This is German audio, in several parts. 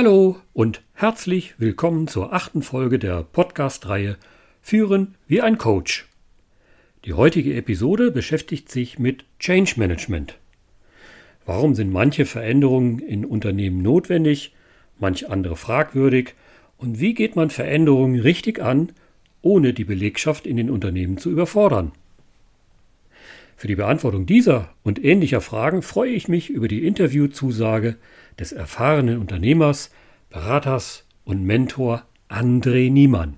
Hallo und herzlich willkommen zur achten Folge der Podcast-Reihe Führen wie ein Coach. Die heutige Episode beschäftigt sich mit Change Management. Warum sind manche Veränderungen in Unternehmen notwendig, manch andere fragwürdig und wie geht man Veränderungen richtig an, ohne die Belegschaft in den Unternehmen zu überfordern? Für die Beantwortung dieser und ähnlicher Fragen freue ich mich über die Interviewzusage des erfahrenen Unternehmers, Beraters und Mentor André Niemann.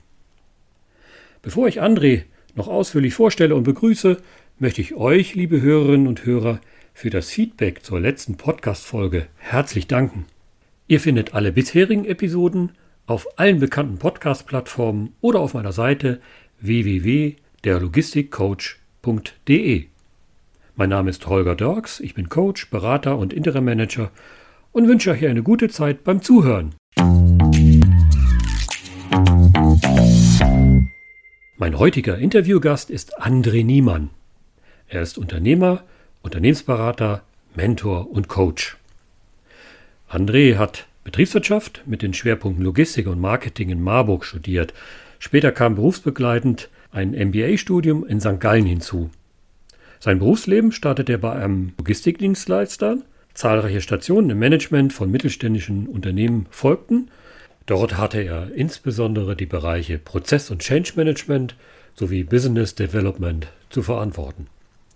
Bevor ich André noch ausführlich vorstelle und begrüße, möchte ich euch, liebe Hörerinnen und Hörer, für das Feedback zur letzten Podcast-Folge herzlich danken. Ihr findet alle bisherigen Episoden auf allen bekannten Podcast-Plattformen oder auf meiner Seite www.derlogistikcoach.de. Mein Name ist Holger Dirks, ich bin Coach, Berater und Interim Manager und wünsche euch eine gute Zeit beim Zuhören. Mein heutiger Interviewgast ist André Niemann. Er ist Unternehmer, Unternehmensberater, Mentor und Coach. André hat Betriebswirtschaft mit den Schwerpunkten Logistik und Marketing in Marburg studiert. Später kam berufsbegleitend ein MBA-Studium in St. Gallen hinzu. Sein Berufsleben startete er bei einem Logistikdienstleister. Zahlreiche Stationen im Management von mittelständischen Unternehmen folgten. Dort hatte er insbesondere die Bereiche Prozess- und Change Management sowie Business Development zu verantworten.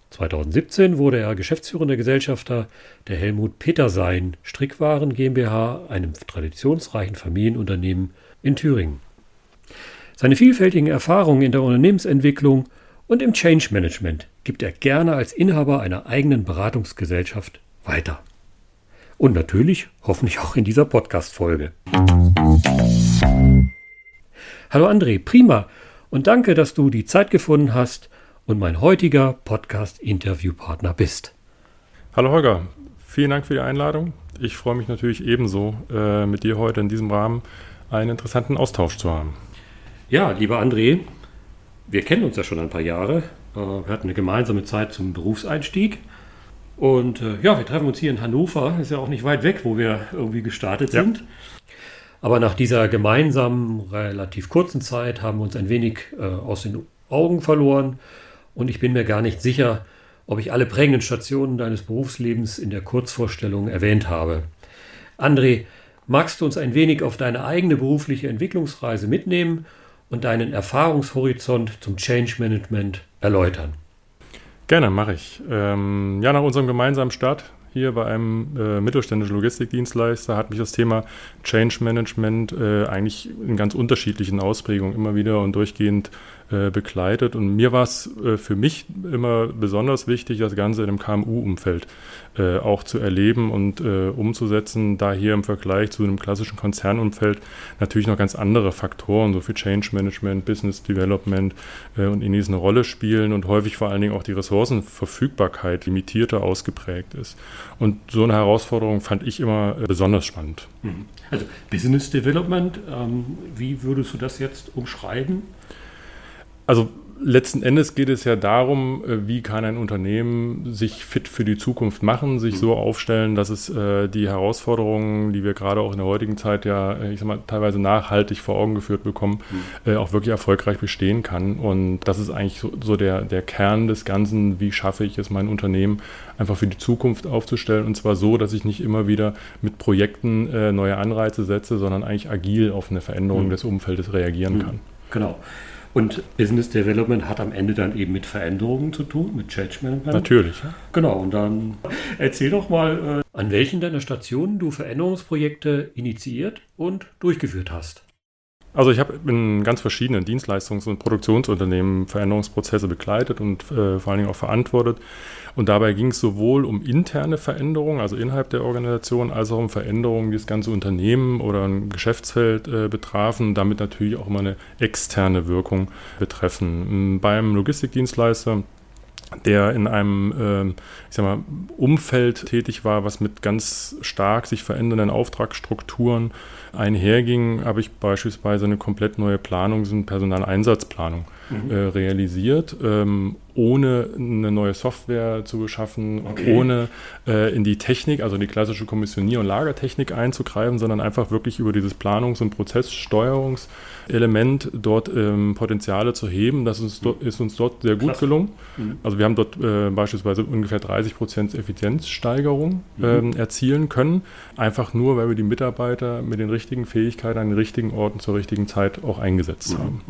2017 wurde er geschäftsführender Gesellschafter der Helmut Petersein Strickwaren GmbH, einem traditionsreichen Familienunternehmen in Thüringen. Seine vielfältigen Erfahrungen in der Unternehmensentwicklung und im Change Management gibt er gerne als Inhaber einer eigenen Beratungsgesellschaft weiter. Und natürlich hoffentlich auch in dieser Podcast-Folge. Hallo André, prima und danke, dass du die Zeit gefunden hast und mein heutiger Podcast-Interviewpartner bist. Hallo Holger, vielen Dank für die Einladung. Ich freue mich natürlich ebenso, äh, mit dir heute in diesem Rahmen einen interessanten Austausch zu haben. Ja, lieber André, wir kennen uns ja schon ein paar Jahre. Äh, wir hatten eine gemeinsame Zeit zum Berufseinstieg. Und äh, ja, wir treffen uns hier in Hannover. Ist ja auch nicht weit weg, wo wir irgendwie gestartet ja. sind. Aber nach dieser gemeinsamen, relativ kurzen Zeit haben wir uns ein wenig äh, aus den Augen verloren. Und ich bin mir gar nicht sicher, ob ich alle prägenden Stationen deines Berufslebens in der Kurzvorstellung erwähnt habe. André, magst du uns ein wenig auf deine eigene berufliche Entwicklungsreise mitnehmen und deinen Erfahrungshorizont zum Change Management erläutern. Gerne, mache ich. Ähm, ja, nach unserem gemeinsamen Start hier bei einem äh, mittelständischen Logistikdienstleister hat mich das Thema Change Management äh, eigentlich in ganz unterschiedlichen Ausprägungen immer wieder und durchgehend äh, begleitet. Und mir war es äh, für mich immer besonders wichtig, das Ganze in einem KMU-Umfeld äh, auch zu erleben und äh, umzusetzen, da hier im Vergleich zu einem klassischen Konzernumfeld natürlich noch ganz andere Faktoren, so für Change Management, Business Development und ähnliches eine Rolle spielen und häufig vor allen Dingen auch die Ressourcenverfügbarkeit limitierter ausgeprägt ist. Und so eine Herausforderung fand ich immer besonders spannend. Mhm. Also Business Development, ähm, wie würdest du das jetzt umschreiben? Also letzten Endes geht es ja darum, äh, wie kann ein Unternehmen sich fit für die Zukunft machen, sich mhm. so aufstellen, dass es äh, die Herausforderungen, die wir gerade auch in der heutigen Zeit ja, äh, ich sag mal, teilweise nachhaltig vor Augen geführt bekommen, mhm. äh, auch wirklich erfolgreich bestehen kann. Und das ist eigentlich so, so, der, der Kern des Ganzen, wie schaffe ich es, mein Unternehmen einfach für die Zukunft aufzustellen. Und zwar so, dass ich nicht immer wieder mit Projekten äh, neue Anreize setze, sondern eigentlich agil auf eine Veränderung mhm. des Umfeldes reagieren mhm. kann. Genau. Und Business Development hat am Ende dann eben mit Veränderungen zu tun, mit Change Management. Natürlich. Ja. Genau, und dann erzähl doch mal, äh, an welchen deiner Stationen du Veränderungsprojekte initiiert und durchgeführt hast. Also ich habe in ganz verschiedenen Dienstleistungs- und Produktionsunternehmen Veränderungsprozesse begleitet und äh, vor allen Dingen auch verantwortet. Und dabei ging es sowohl um interne Veränderungen, also innerhalb der Organisation, als auch um Veränderungen, die das ganze Unternehmen oder ein Geschäftsfeld äh, betrafen, damit natürlich auch immer eine externe Wirkung betreffen. Beim Logistikdienstleister der in einem äh, ich sag mal, Umfeld tätig war, was mit ganz stark sich verändernden Auftragsstrukturen einherging, habe ich beispielsweise eine komplett neue Planung, eine Personaleinsatzplanung mhm. äh, realisiert, ähm, ohne eine neue Software zu beschaffen, okay. ohne äh, in die Technik, also die klassische Kommissionier- und Lagertechnik einzugreifen, sondern einfach wirklich über dieses Planungs- und Prozesssteuerungselement dort ähm, Potenziale zu heben. Das ist, mhm. ist, uns dort sehr gut Klasse. gelungen. Mhm. Also wir haben dort äh, beispielsweise ungefähr 30 Prozent Effizienzsteigerung mhm. ähm, erzielen können, einfach nur, weil wir die Mitarbeiter mit den richtigen Fähigkeiten an den richtigen Orten zur richtigen Zeit auch eingesetzt mhm. haben.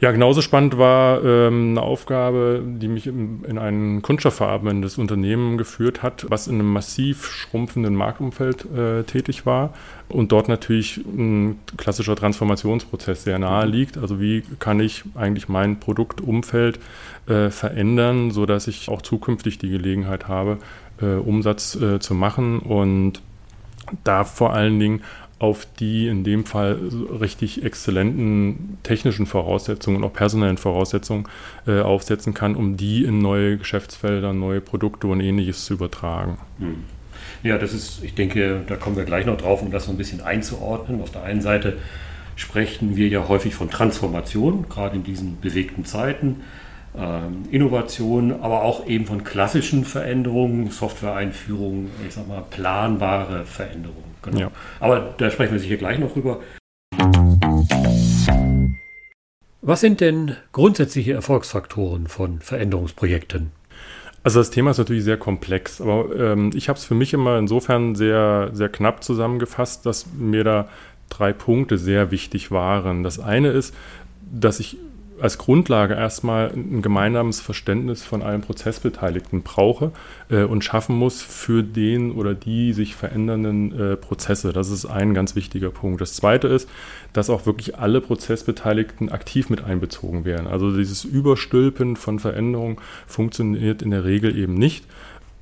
Mhm. Ja, genauso spannend war ähm, eine Aufgabe, die mich in, in ein kunststoffverarbeitendes Unternehmen geführt hat, was in einem massiv schrumpfenden Marktumfeld äh, tätig war und dort natürlich ein klassischer Transformationsprozess sehr nahe liegt. Also wie kann ich eigentlich mein Produktumfeld äh, verändern, sodass ich auch zukünftig die Gelegenheit habe, äh, Umsatz äh, zu machen und da vor allen Dingen auf die in dem Fall richtig exzellenten technischen Voraussetzungen und auch personellen Voraussetzungen äh, aufsetzen kann, um die in neue Geschäftsfelder, neue Produkte und ähnliches zu übertragen. Hm. Ja, das ist, ich denke, da kommen wir gleich noch drauf, um das so ein bisschen einzuordnen. Auf der einen Seite sprechen wir ja häufig von Transformation, gerade in diesen bewegten Zeiten. Ähm, Innovation, aber auch eben von klassischen Veränderungen, Software-Einführungen, ich sag mal, planbare Veränderungen. Genau. Ja. Aber da sprechen wir sicher gleich noch drüber. Was sind denn grundsätzliche Erfolgsfaktoren von Veränderungsprojekten? Also das Thema ist natürlich sehr komplex, aber ähm, ich habe es für mich immer insofern sehr, sehr knapp zusammengefasst, dass mir da drei Punkte sehr wichtig waren. Das eine ist, dass ich als Grundlage erstmal ein gemeinsames Verständnis von allen Prozessbeteiligten brauche äh, und schaffen muss für den oder die sich verändernden äh, Prozesse. Das ist ein ganz wichtiger Punkt. Das zweite ist, dass auch wirklich alle Prozessbeteiligten aktiv mit einbezogen werden. Also dieses Überstülpen von Veränderungen funktioniert in der Regel eben nicht.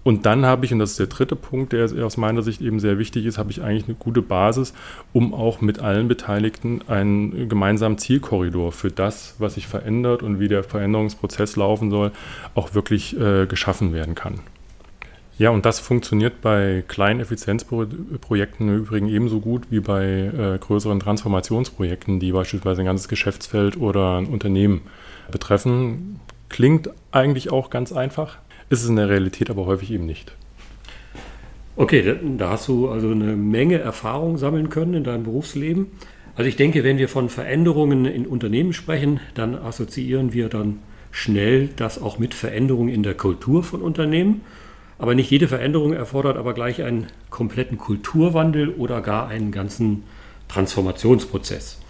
Und dann habe ich, und das ist der dritte Punkt, der aus meiner Sicht eben sehr wichtig ist, habe ich eigentlich eine gute Basis, um auch mit allen Beteiligten einen gemeinsamen Zielkorridor für das, was sich verändert und wie der Veränderungsprozess laufen soll, auch wirklich äh, geschaffen werden kann. Ja, und das funktioniert bei kleinen Effizienzprojekten im Übrigen ebenso gut wie bei äh, größeren Transformationsprojekten, die beispielsweise ein ganzes Geschäftsfeld oder ein Unternehmen betreffen. Klingt eigentlich auch ganz einfach, ist es in der Realität aber häufig eben nicht. Okay, da hast du also eine Menge Erfahrung sammeln können in deinem Berufsleben. Also ich denke, wenn wir von Veränderungen in Unternehmen sprechen, dann assoziieren wir dann schnell das auch mit Veränderungen in der Kultur von Unternehmen. Aber nicht jede Veränderung erfordert aber gleich einen kompletten Kulturwandel oder gar einen ganzen Transformationsprozess.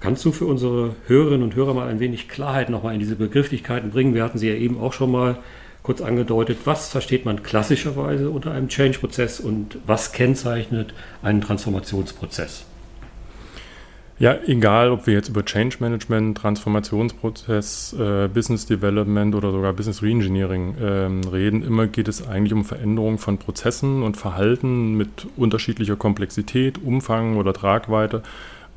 Kannst du für unsere Hörerinnen und Hörer mal ein wenig Klarheit nochmal in diese Begrifflichkeiten bringen? Wir hatten sie ja eben auch schon mal kurz angedeutet, was versteht man klassischerweise unter einem Change-Prozess und was kennzeichnet einen Transformationsprozess? Ja, egal, ob wir jetzt über Change Management, Transformationsprozess, äh, Business Development oder sogar Business Reengineering äh, reden, immer geht es eigentlich um Veränderung von Prozessen und Verhalten mit unterschiedlicher Komplexität, Umfang oder Tragweite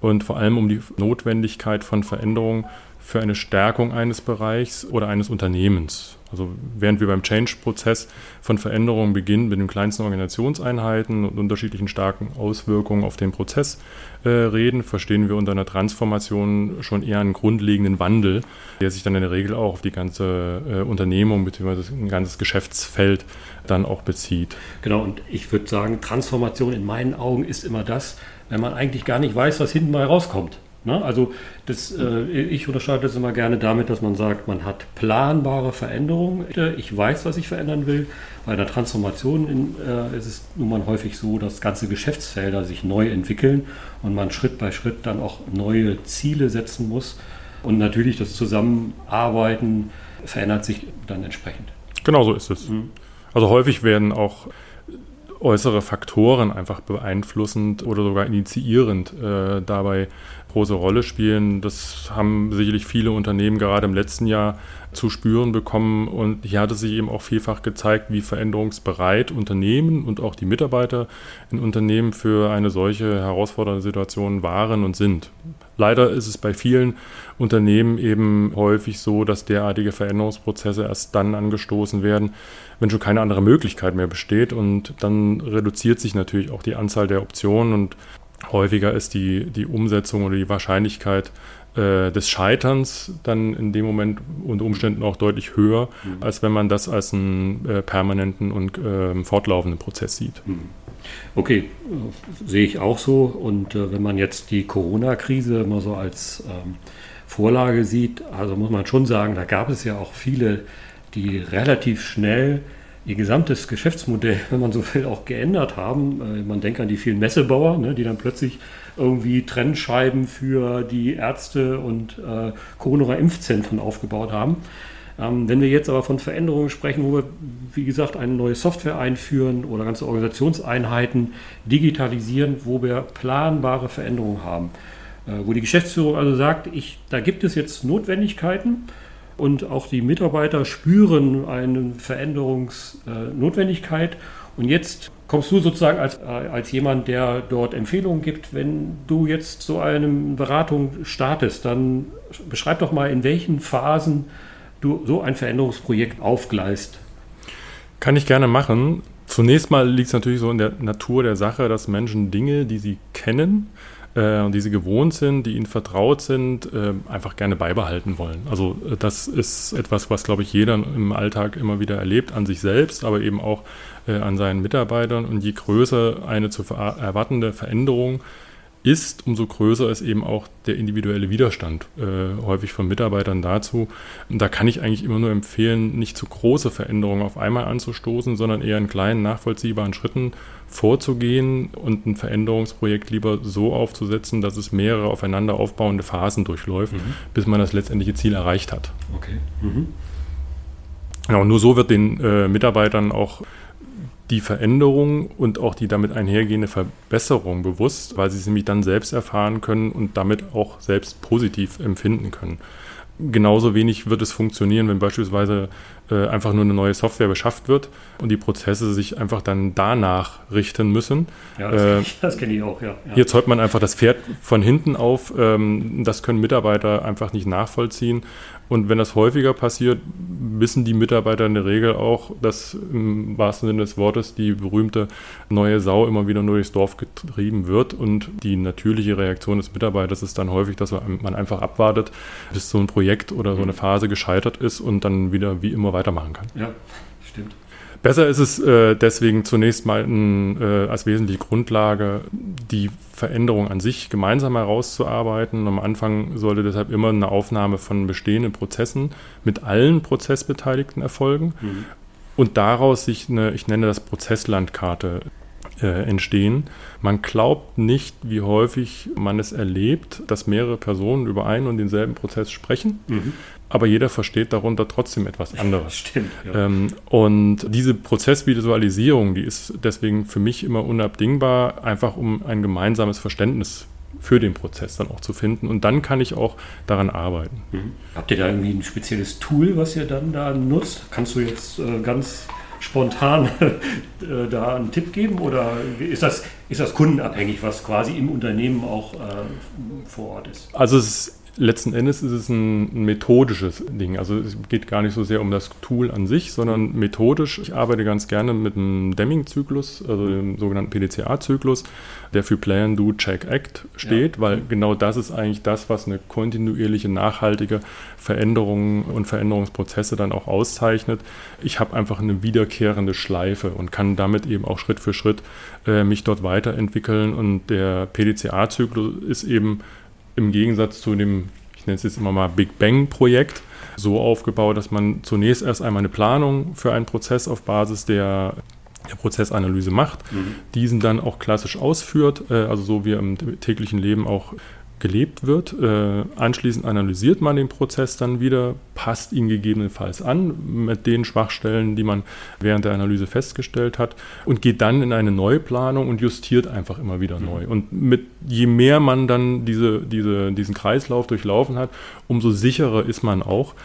und vor allem um die Notwendigkeit von Veränderungen für eine Stärkung eines Bereichs oder eines Unternehmens. Also während wir beim Change-Prozess von Veränderungen beginnen mit den kleinsten Organisationseinheiten und unterschiedlichen starken Auswirkungen auf den Prozess äh, reden, verstehen wir unter einer Transformation schon eher einen grundlegenden Wandel, der sich dann in der Regel auch auf die ganze äh, Unternehmung bzw. ein ganzes Geschäftsfeld dann auch bezieht. Genau, und ich würde sagen, Transformation in meinen Augen ist immer das, wenn man eigentlich gar nicht weiß, was hinten mal rauskommt. Ne? Also das, äh, ich unterscheide das immer gerne damit, dass man sagt, man hat planbare Veränderungen. Ich weiß, was ich verändern will. Bei einer Transformation in, äh, ist es nun mal häufig so, dass ganze Geschäftsfelder sich neu entwickeln und man Schritt bei Schritt dann auch neue Ziele setzen muss. Und natürlich das Zusammenarbeiten verändert sich dann entsprechend. Genau so ist es. Mhm. Also häufig werden auch äußere Faktoren einfach beeinflussend oder sogar initiierend äh, dabei große Rolle spielen. Das haben sicherlich viele Unternehmen gerade im letzten Jahr zu spüren bekommen. Und hier hat es sich eben auch vielfach gezeigt, wie veränderungsbereit Unternehmen und auch die Mitarbeiter in Unternehmen für eine solche herausfordernde Situation waren und sind. Leider ist es bei vielen Unternehmen eben häufig so, dass derartige Veränderungsprozesse erst dann angestoßen werden, wenn schon keine andere Möglichkeit mehr besteht. Und dann reduziert sich natürlich auch die Anzahl der Optionen und häufiger ist die, die Umsetzung oder die Wahrscheinlichkeit, äh, des Scheiterns dann in dem Moment unter Umständen auch deutlich höher, mhm. als wenn man das als einen äh, permanenten und äh, fortlaufenden Prozess sieht. Mhm. Okay, sehe ich auch so. Und äh, wenn man jetzt die Corona-Krise immer so als ähm, Vorlage sieht, also muss man schon sagen, da gab es ja auch viele, die relativ schnell ihr gesamtes Geschäftsmodell, wenn man so will, auch geändert haben. Äh, man denkt an die vielen Messebauer, ne, die dann plötzlich irgendwie Trennscheiben für die Ärzte und äh, Corona-Impfzentren aufgebaut haben. Ähm, wenn wir jetzt aber von Veränderungen sprechen, wo wir, wie gesagt, eine neue Software einführen oder ganze Organisationseinheiten digitalisieren, wo wir planbare Veränderungen haben, äh, wo die Geschäftsführung also sagt, ich, da gibt es jetzt Notwendigkeiten, und auch die Mitarbeiter spüren eine Veränderungsnotwendigkeit. Und jetzt kommst du sozusagen als, äh, als jemand, der dort Empfehlungen gibt. Wenn du jetzt so eine Beratung startest, dann beschreib doch mal, in welchen Phasen du so ein Veränderungsprojekt aufgleist. Kann ich gerne machen. Zunächst mal liegt es natürlich so in der Natur der Sache, dass Menschen Dinge, die sie kennen, äh, die sie gewohnt sind, die ihnen vertraut sind, äh, einfach gerne beibehalten wollen. Also äh, das ist etwas, was, glaube ich, jeder im Alltag immer wieder erlebt, an sich selbst, aber eben auch äh, an seinen Mitarbeitern. Und je größer eine zu erwartende Veränderung ist, umso größer ist eben auch der individuelle Widerstand äh, häufig von Mitarbeitern dazu. Und da kann ich eigentlich immer nur empfehlen, nicht zu große Veränderungen auf einmal anzustoßen, sondern eher in kleinen, nachvollziehbaren Schritten vorzugehen und ein Veränderungsprojekt lieber so aufzusetzen, dass es mehrere aufeinander aufbauende Phasen durchläuft, mhm. bis man das letztendliche Ziel erreicht hat. Okay. Mhm. Genau, nur so wird den äh, Mitarbeitern auch die Veränderung und auch die damit einhergehende Verbesserung bewusst, weil sie es nämlich dann selbst erfahren können und damit auch selbst positiv empfinden können. Genauso wenig wird es funktionieren, wenn beispielsweise äh, einfach nur eine neue Software beschafft wird und die Prozesse sich einfach dann danach richten müssen. Ja, das, äh, das kenne ich auch, ja, ja. Hier zäumt man einfach das Pferd von hinten auf. Ähm, das können Mitarbeiter einfach nicht nachvollziehen. Und wenn das häufiger passiert, wissen die Mitarbeiter in der Regel auch, dass im wahrsten Sinne des Wortes die berühmte neue Sau immer wieder nur durchs Dorf getrieben wird. Und die natürliche Reaktion des Mitarbeiters ist dann häufig, dass man einfach abwartet, bis so ein Projekt oder so eine mhm. Phase gescheitert ist und dann wieder wie immer weitermachen kann. Ja, stimmt. Besser ist es äh, deswegen zunächst mal in, äh, als wesentliche Grundlage, die Veränderung an sich gemeinsam herauszuarbeiten. Am Anfang sollte deshalb immer eine Aufnahme von bestehenden Prozessen mit allen Prozessbeteiligten erfolgen mhm. und daraus sich eine, ich nenne das Prozesslandkarte, äh, entstehen. Man glaubt nicht, wie häufig man es erlebt, dass mehrere Personen über einen und denselben Prozess sprechen. Mhm aber jeder versteht darunter trotzdem etwas anderes. Stimmt. Ja. Ähm, und diese Prozessvisualisierung, die ist deswegen für mich immer unabdingbar, einfach um ein gemeinsames Verständnis für den Prozess dann auch zu finden. Und dann kann ich auch daran arbeiten. Mhm. Habt ihr da irgendwie ein spezielles Tool, was ihr dann da nutzt? Kannst du jetzt äh, ganz spontan äh, da einen Tipp geben oder ist das, ist das kundenabhängig, was quasi im Unternehmen auch äh, vor Ort ist? Also es ist letzten Endes ist es ein, methodisches Ding. Also es geht gar nicht so sehr um das Tool an sich, sondern methodisch. Ich arbeite ganz gerne mit einem Deming-Zyklus, also dem sogenannten PDCA-Zyklus, der für Plan, Do, Check, Act steht, ja. weil genau das ist eigentlich das, was eine kontinuierliche, nachhaltige Veränderung und Veränderungsprozesse dann auch auszeichnet. Ich habe einfach eine wiederkehrende Schleife und kann damit eben auch Schritt für Schritt äh, mich dort weiterentwickeln. Und der PDCA-Zyklus ist eben im Gegensatz zu dem, ich nenne es jetzt immer mal Big Bang-Projekt, so aufgebaut, dass man zunächst erst einmal eine Planung für einen Prozess auf Basis der, der Prozessanalyse macht, mhm. diesen dann auch klassisch ausführt, äh, also so wie im täglichen Leben auch gelebt wird. Äh, anschließend analysiert man den Prozess dann wieder, passt ihn gegebenenfalls an mit den Schwachstellen, die man während der Analyse festgestellt hat und geht dann in eine Neuplanung und justiert einfach immer wieder mhm. neu. Und mit, je mehr man dann diese, diese, diesen Kreislauf durchlaufen hat, umso sicherer ist man auch.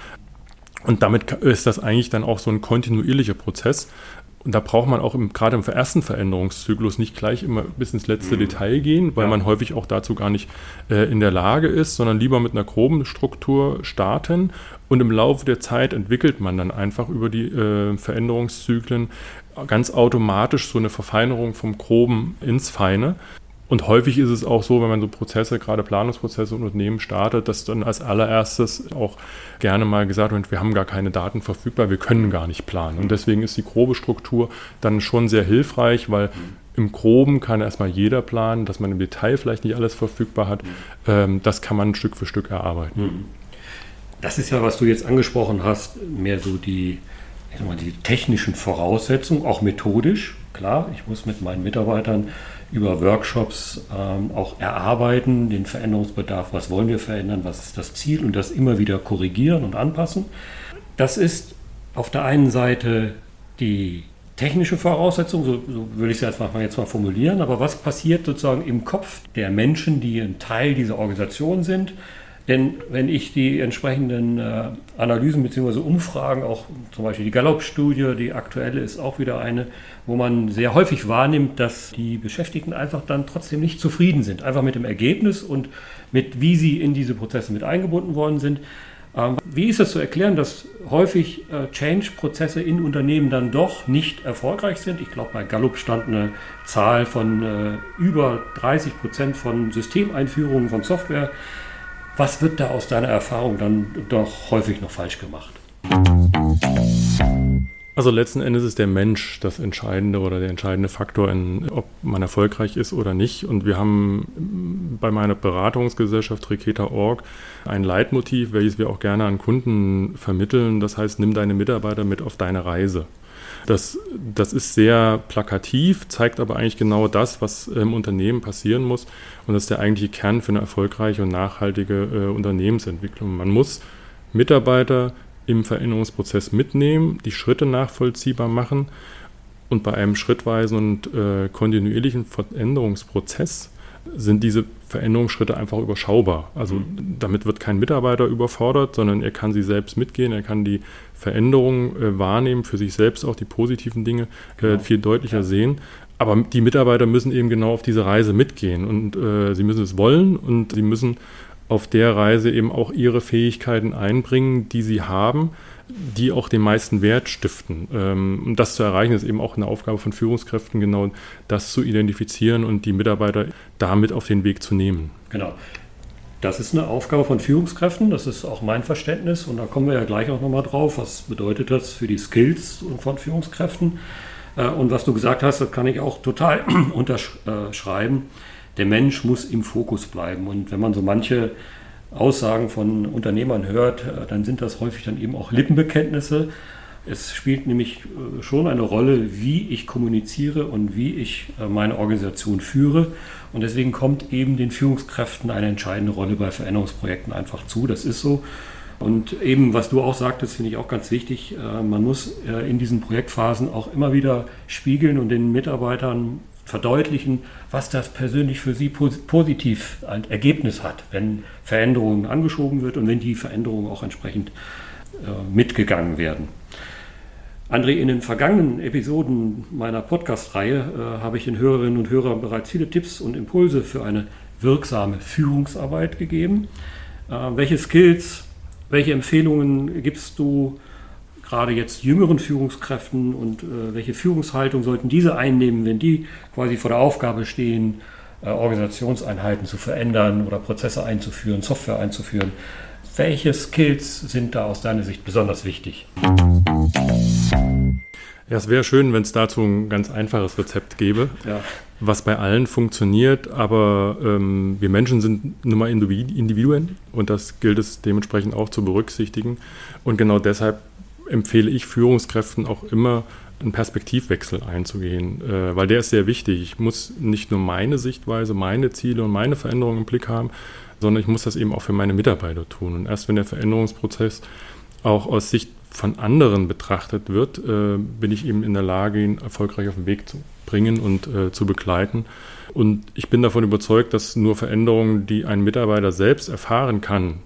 Und damit ist das eigentlich dann auch so ein kontinuierlicher Prozess, und da braucht man auch im, gerade im ersten Veränderungszyklus nicht gleich immer bis ins letzte mhm. Detail gehen, weil ja. man häufig auch dazu gar nicht äh, in der Lage ist, sondern lieber mit einer groben Struktur starten. Und im Laufe der Zeit entwickelt man dann einfach über die äh, Veränderungszyklen ganz automatisch so eine Verfeinerung vom Groben ins Feine. Und häufig ist es auch so, wenn man so Prozesse, gerade Planungsprozesse und Unternehmen startet, dass dann als allererstes auch gerne mal gesagt wird, wir haben gar keine Daten verfügbar, wir können gar nicht planen. Und deswegen ist die grobe Struktur dann schon sehr hilfreich, weil im Groben kann erstmal jeder planen, dass man im Detail vielleicht nicht alles verfügbar hat. Ähm, das kann man Stück für Stück erarbeiten. Mhm. Das ist ja, was du jetzt angesprochen hast, mehr so die, mal, die technischen Voraussetzungen, auch methodisch. Klar, ich muss mit meinen Mitarbeitern über Workshops ähm, auch erarbeiten, den Veränderungsbedarf, was wollen wir verändern, was ist das Ziel und das immer wieder korrigieren und anpassen. Das ist auf der einen Seite die technische Voraussetzung, so, so würde ich es jetzt mal, jetzt mal formulieren, aber was passiert sozusagen im Kopf der Menschen, die ein Teil dieser Organisation sind? Denn wenn ich die entsprechenden äh, Analysen bzw. Umfragen, auch zum Beispiel die Gallup-Studie, die aktuelle ist auch wieder eine, wo man sehr häufig wahrnimmt, dass die Beschäftigten einfach dann trotzdem nicht zufrieden sind, einfach mit dem Ergebnis und mit, wie sie in diese Prozesse mit eingebunden worden sind. Ähm, wie ist das zu erklären, dass häufig äh, Change-Prozesse in Unternehmen dann doch nicht erfolgreich sind? Ich glaube, bei Gallup stand eine Zahl von äh, über 30 Prozent von Systemeinführungen von Software was wird da aus deiner Erfahrung dann doch häufig noch falsch gemacht? Also letzten Endes ist der Mensch das entscheidende oder der entscheidende Faktor, in, ob man erfolgreich ist oder nicht. Und wir haben bei meiner Beratungsgesellschaft Reketa.org ein Leitmotiv, welches wir auch gerne an Kunden vermitteln. Das heißt, nimm deine Mitarbeiter mit auf deine Reise. Das, das ist sehr plakativ, zeigt aber eigentlich genau das, was im Unternehmen passieren muss. Und das ist der eigentliche Kern für eine erfolgreiche und nachhaltige äh, Unternehmensentwicklung. Man muss Mitarbeiter im Veränderungsprozess mitnehmen, die Schritte nachvollziehbar machen und bei einem schrittweisen und äh, kontinuierlichen Veränderungsprozess sind diese Veränderungsschritte einfach überschaubar. Also mhm. damit wird kein Mitarbeiter überfordert, sondern er kann sie selbst mitgehen, er kann die Veränderungen äh, wahrnehmen, für sich selbst auch die positiven Dinge äh, genau. viel deutlicher ja. sehen. Aber die Mitarbeiter müssen eben genau auf diese Reise mitgehen und äh, sie müssen es wollen und sie müssen auf der Reise eben auch ihre Fähigkeiten einbringen, die sie haben die auch den meisten Wert stiften. Ähm, um das zu erreichen, ist eben auch eine Aufgabe von Führungskräften, genau das zu identifizieren und die Mitarbeiter damit auf den Weg zu nehmen. Genau. Das ist eine Aufgabe von Führungskräften, das ist auch mein Verständnis und da kommen wir ja gleich auch nochmal drauf, was bedeutet das für die Skills von Führungskräften. Äh, und was du gesagt hast, das kann ich auch total unterschreiben. Der Mensch muss im Fokus bleiben und wenn man so manche Aussagen von Unternehmern hört, äh, dann sind das häufig dann eben auch Lippenbekenntnisse. Es spielt nämlich äh, schon eine Rolle, wie ich kommuniziere und wie ich äh, meine Organisation führe. Und deswegen kommt eben den Führungskräften eine entscheidende Rolle bei Veränderungsprojekten einfach zu. Das ist so. Und eben, was du auch sagtest, finde ich auch ganz wichtig. Man muss in diesen Projektphasen auch immer wieder spiegeln und den Mitarbeitern verdeutlichen, was das persönlich für Sie positiv ein Ergebnis hat, wenn Veränderungen angeschoben wird und wenn die Veränderungen auch entsprechend äh, mitgegangen werden. André, in den vergangenen Episoden meiner Podcast-Reihe äh, habe ich den Hörerinnen und Hörern bereits viele Tipps und Impulse für eine wirksame Führungsarbeit gegeben. Äh, welche Skills, welche Empfehlungen gibst du gerade jetzt jüngeren Führungskräften und äh, welche Führungshaltung sollten diese einnehmen, wenn die quasi vor der Aufgabe stehen, äh, Organisationseinheiten zu verändern oder Prozesse einzuführen, Software einzuführen. Welche Skills sind da aus deiner Sicht besonders wichtig? Ja, es wäre schön, wenn es dazu ein ganz einfaches Rezept gäbe, ja. was bei allen funktioniert, aber ähm, wir Menschen sind nun mal Individuen und das gilt es dementsprechend auch zu berücksichtigen. Und genau deshalb empfehle ich Führungskräften auch immer, einen Perspektivwechsel einzugehen, äh, weil der ist sehr wichtig. Ich muss nicht nur meine Sichtweise, meine Ziele und meine Veränderungen im Blick haben, sondern ich muss das eben auch für meine Mitarbeiter tun. Und erst wenn der Veränderungsprozess auch aus Sicht von anderen betrachtet wird, äh, bin ich eben in der Lage, ihn erfolgreich auf den Weg zu bringen und äh, zu begleiten. Und ich bin davon überzeugt, dass nur Veränderungen, die ein Mitarbeiter selbst erfahren kann,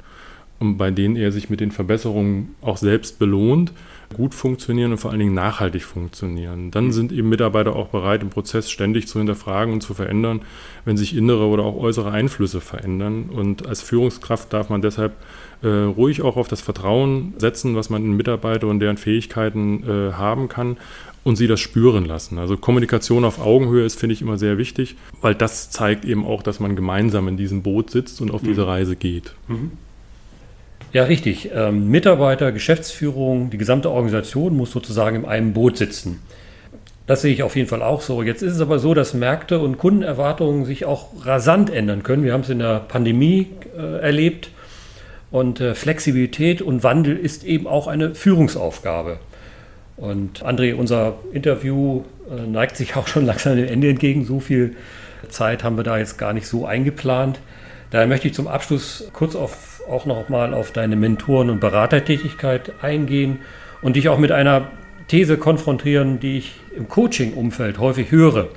und bei denen er sich mit den Verbesserungen auch selbst belohnt, gut funktionieren und vor allen Dingen nachhaltig funktionieren. Dann sind eben Mitarbeiter auch bereit, im Prozess ständig zu hinterfragen und zu verändern, wenn sich innere oder auch äußere Einflüsse verändern. Und als Führungskraft darf man deshalb äh, ruhig auch auf das Vertrauen setzen, was man in Mitarbeiter und deren Fähigkeiten äh, haben kann und sie das spüren lassen. Also Kommunikation auf Augenhöhe ist, finde ich, immer sehr wichtig, weil das zeigt eben auch, dass man gemeinsam in diesem Boot sitzt und auf mhm. diese Reise geht. Mhm. Ja, richtig. Ähm, Mitarbeiter, Geschäftsführung, die gesamte Organisation muss sozusagen in einem Boot sitzen. Das sehe ich auf jeden Fall auch so. Jetzt ist es aber so, dass Märkte und Kundenerwartungen sich auch rasant ändern können. Wir haben es in der Pandemie äh, erlebt. Und äh, Flexibilität und Wandel ist eben auch eine Führungsaufgabe. Und André, unser Interview äh, neigt sich auch schon langsam dem Ende entgegen. So viel Zeit haben wir da jetzt gar nicht so eingeplant. Daher möchte ich zum Abschluss kurz auf, auch noch mal auf deine Mentoren- und Beratertätigkeit eingehen und dich auch mit einer These konfrontieren, die ich im Coaching-Umfeld häufig höre.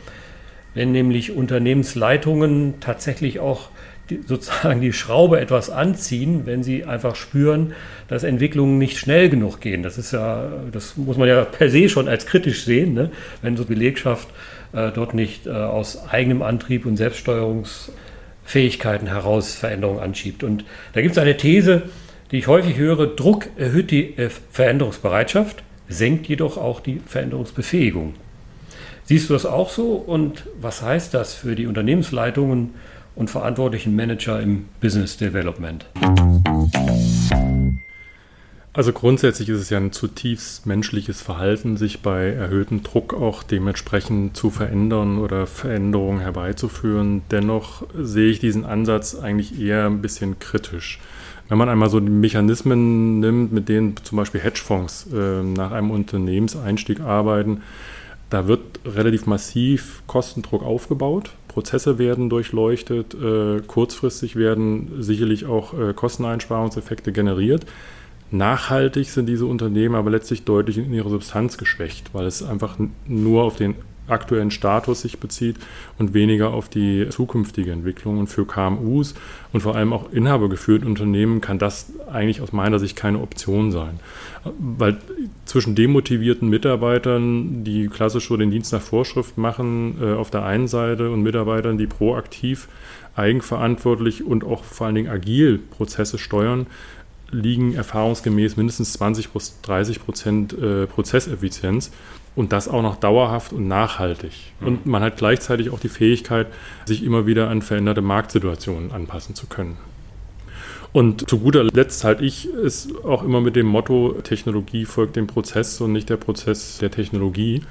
Wenn nämlich Unternehmensleitungen tatsächlich auch die, sozusagen die Schraube etwas anziehen, wenn sie einfach spüren, dass Entwicklungen nicht schnell genug gehen. Das ist ja, das muss man ja per se schon als kritisch sehen, ne? wenn so Belegschaft äh, dort nicht äh, aus eigenem Antrieb und Selbststeuerungsfähigkeiten heraus Veränderungen anschiebt. Und da gibt es eine These, die ich häufig höre, Druck erhöht die äh, Veränderungsbereitschaft, senkt jedoch auch die Veränderungsbefähigung. Siehst du das auch so und was heißt das für die Unternehmensleitungen und verantwortlichen Manager im Business Development? Also grundsätzlich ist es ja ein zutiefst menschliches Verhalten, sich bei erhöhtem Druck auch dementsprechend zu verändern oder Veränderungen herbeizuführen. Dennoch sehe ich diesen Ansatz eigentlich eher ein bisschen kritisch. Wenn man einmal so die Mechanismen nimmt, mit denen zum Beispiel Hedgefonds äh, nach einem Unternehmenseinstieg arbeiten, da wird relativ massiv Kostendruck aufgebaut. Prozesse werden durchleuchtet. Äh, kurzfristig werden sicherlich auch äh, Kosteneinsparungseffekte generiert. Nachhaltig sind diese Unternehmen aber letztlich deutlich in ihrer Substanz geschwächt, weil es einfach nur auf den aktuellen Status sich bezieht und weniger auf die zukünftige Entwicklung. Und für KMUs und vor allem auch inhabergeführte Unternehmen kann das eigentlich aus meiner Sicht keine Option sein. Weil zwischen demotivierten Mitarbeitern, die klassisch so den Dienst nach Vorschrift machen, äh, auf der einen Seite und Mitarbeitern, die proaktiv, eigenverantwortlich und auch vor allen Dingen agil Prozesse steuern, liegen erfahrungsgemäß mindestens 20 bis 30 Prozent äh, Prozesseffizienz und das auch noch dauerhaft und nachhaltig. Mhm. Und man hat gleichzeitig auch die Fähigkeit, sich immer wieder an veränderte Marktsituationen anpassen zu können. Und zu guter Letzt halte ich es auch immer mit dem Motto, Technologie folgt dem Prozess und nicht der Prozess der Technologie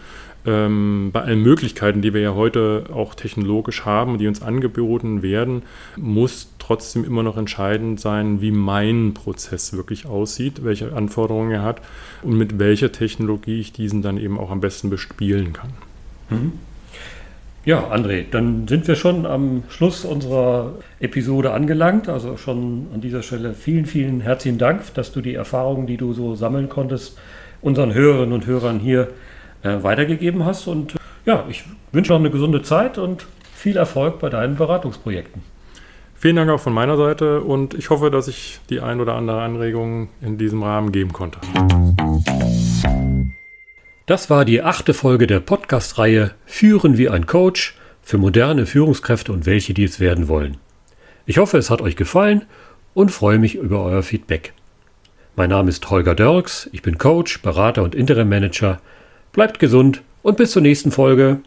ähm, bei allen Möglichkeiten, die wir ja heute auch technologisch haben, die uns angeboten werden, muss trotzdem immer noch entscheidend sein, wie mein Prozess wirklich aussieht, welche Anforderungen er hat und mit welcher Technologie ich diesen dann eben auch am besten bespielen kann. Mhm. Ja, André, dann sind wir schon am Schluss unserer Episode angelangt. Also schon an dieser Stelle vielen, vielen herzlichen Dank, dass du die Erfahrungen, die du so sammeln konntest, unseren Hörerinnen und Hörern hier äh, weitergegeben hast. Und äh, ja, ich wünsche noch eine gesunde Zeit und viel Erfolg bei deinen Beratungsprojekten. Vielen Dank auch von meiner Seite und ich hoffe, dass ich die ein oder andere Anregung in diesem Rahmen geben konnte. Das war die achte Folge der Podcast-Reihe Führen wie ein Coach für moderne Führungskräfte und welche, die es werden wollen. Ich hoffe, es hat euch gefallen und freue mich über euer Feedback. Mein Name ist Holger Dörks, ich bin Coach, Berater und Interim Manager Bleibt gesund und bis zur nächsten Folge.